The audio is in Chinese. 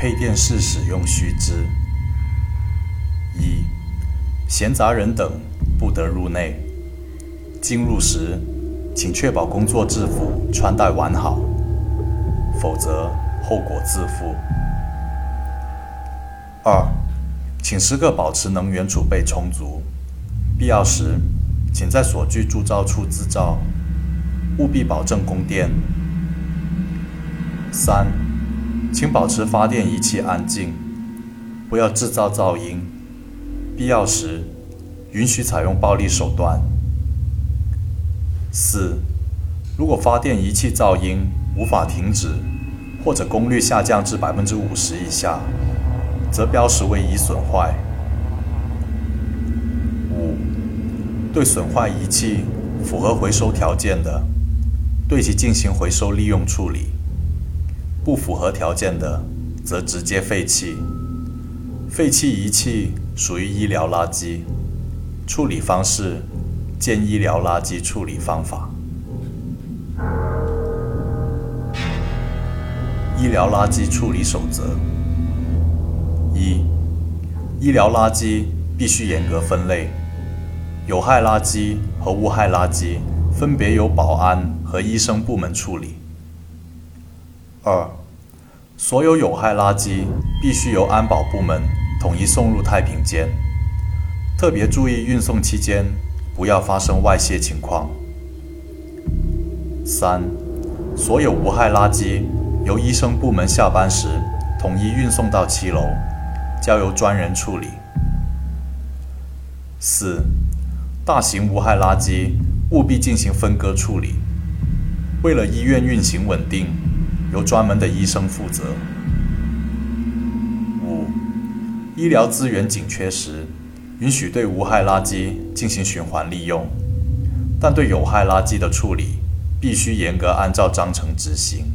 配电室使用须知：一、闲杂人等不得入内。进入时，请确保工作制服穿戴完好，否则后果自负。二、请时刻保持能源储备充足，必要时，请在所居铸造处自造，务必保证供电。三、请保持发电仪器安静，不要制造噪音，必要时，允许采用暴力手段。四、如果发电仪器噪音无法停止，或者功率下降至百分之五十以下，则标识为已损坏。五、对损坏仪器符合回收条件的，对其进行回收利用处理；不符合条件的，则直接废弃。废弃仪器属于医疗垃圾，处理方式。见医疗垃圾处理方法。医疗垃圾处理守则：一、医疗垃圾必须严格分类，有害垃圾和无害垃圾分别由保安和医生部门处理。二、所有有害垃圾必须由安保部门统一送入太平间，特别注意运送期间。不要发生外泄情况。三、所有无害垃圾由医生部门下班时统一运送到七楼，交由专人处理。四、大型无害垃圾务必进行分割处理，为了医院运行稳定，由专门的医生负责。五、医疗资源紧缺时。允许对无害垃圾进行循环利用，但对有害垃圾的处理必须严格按照章程执行。